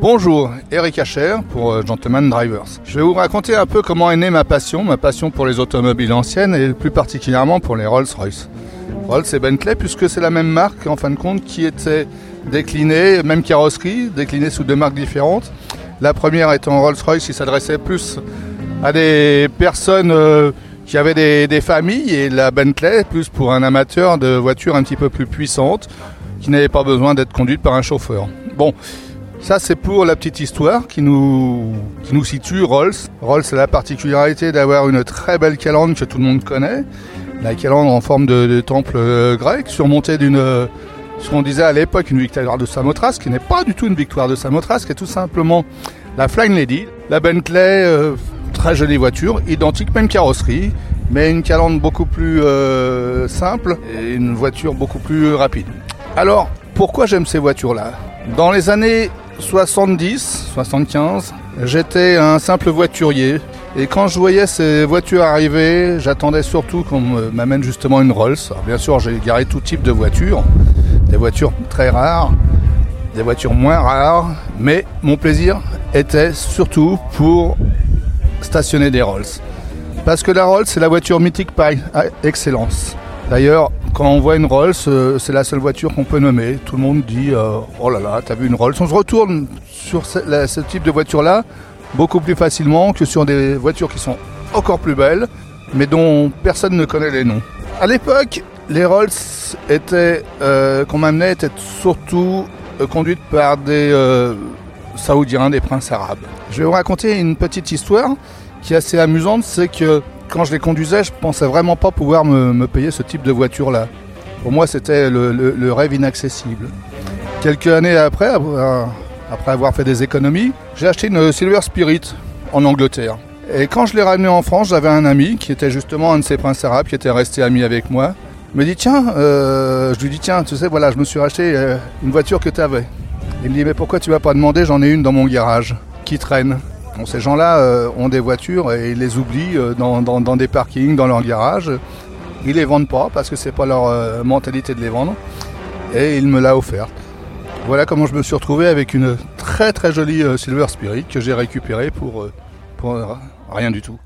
Bonjour, Eric Hacher pour euh, Gentleman Drivers. Je vais vous raconter un peu comment est née ma passion, ma passion pour les automobiles anciennes et plus particulièrement pour les Rolls-Royce. Rolls et Bentley puisque c'est la même marque en fin de compte qui était déclinée, même carrosserie, déclinée sous deux marques différentes. La première étant Rolls-Royce qui s'adressait plus à des personnes euh, qui avaient des, familles et la Bentley plus pour un amateur de voitures un petit peu plus puissantes qui n'avaient pas besoin d'être conduites par un chauffeur. Bon, ça, c'est pour la petite histoire qui nous, qui nous situe Rolls. Rolls a la particularité d'avoir une très belle calandre que tout le monde connaît. La calandre en forme de, temple euh, grec, surmontée d'une, ce qu'on disait à l'époque, une victoire de Samothrace, qui n'est pas du tout une victoire de Samothrace, qui est tout simplement la Flying Lady. La Bentley, euh, très jolie voiture, identique, même carrosserie, mais une calandre beaucoup plus euh, simple et une voiture beaucoup plus rapide. Alors, pourquoi j'aime ces voitures-là? Dans les années 70, 75, j'étais un simple voiturier. Et quand je voyais ces voitures arriver, j'attendais surtout qu'on m'amène justement une Rolls. Bien sûr, j'ai garé tout type de voitures, des voitures très rares, des voitures moins rares, mais mon plaisir était surtout pour stationner des Rolls. Parce que la Rolls, c'est la voiture mythique par excellence. D'ailleurs, quand on voit une Rolls, euh, c'est la seule voiture qu'on peut nommer. Tout le monde dit euh, Oh là là, t'as vu une Rolls On se retourne sur ce, type de voiture-là beaucoup plus facilement que sur des voitures qui sont encore plus belles, mais dont personne ne connaît les noms. À l'époque, les Rolls étaient, euh, qu'on m'amenait étaient surtout conduites par des Saoudiens, des princes arabes. Je vais vous raconter une petite histoire qui est assez amusante, c'est que quand je les conduisais, je pensais vraiment pas pouvoir me, payer ce type de voiture-là. Pour moi, c'était le, rêve inaccessible. Quelques années après, avoir- après avoir fait des économies, j'ai acheté une Silver Spirit en Angleterre. Et quand je l'ai ramenée en France, j'avais un ami qui était justement un de ces princes arabes qui était resté ami avec moi. Il me dit tiens, euh, je lui dis tiens, tu sais voilà, je me suis racheté euh, une voiture que tu avais. Il me dit mais pourquoi tu vas pas demander J'en ai une dans mon garage qui traîne. Ces gens-là euh, ont des voitures et ils les oublient euh, dans, des parkings, dans leur garage. Ils les vendent pas parce que c'est pas leur euh, mentalité de les vendre. Et il me l'a offerte. Voilà comment je me suis retrouvé avec une très très jolie Silver Spirit que j'ai récupérée pour, rien du tout.